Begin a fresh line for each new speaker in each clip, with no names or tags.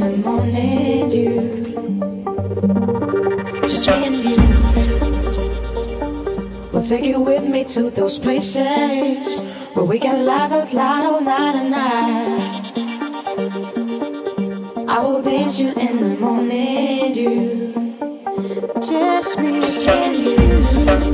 the morning dew just ring you we'll Take you with me to those places where we can laugh out loud all night and night. I will dance you in the morning, you just me, just me and you.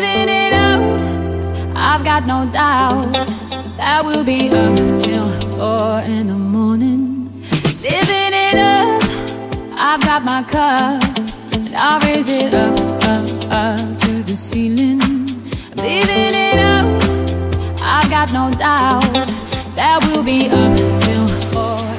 living it up. I've got no doubt that we'll be up till four in the morning. Living it up. I've got my cup, and I'll raise it up, up, up to the ceiling. Living it up. I've got no doubt that we'll be up till four.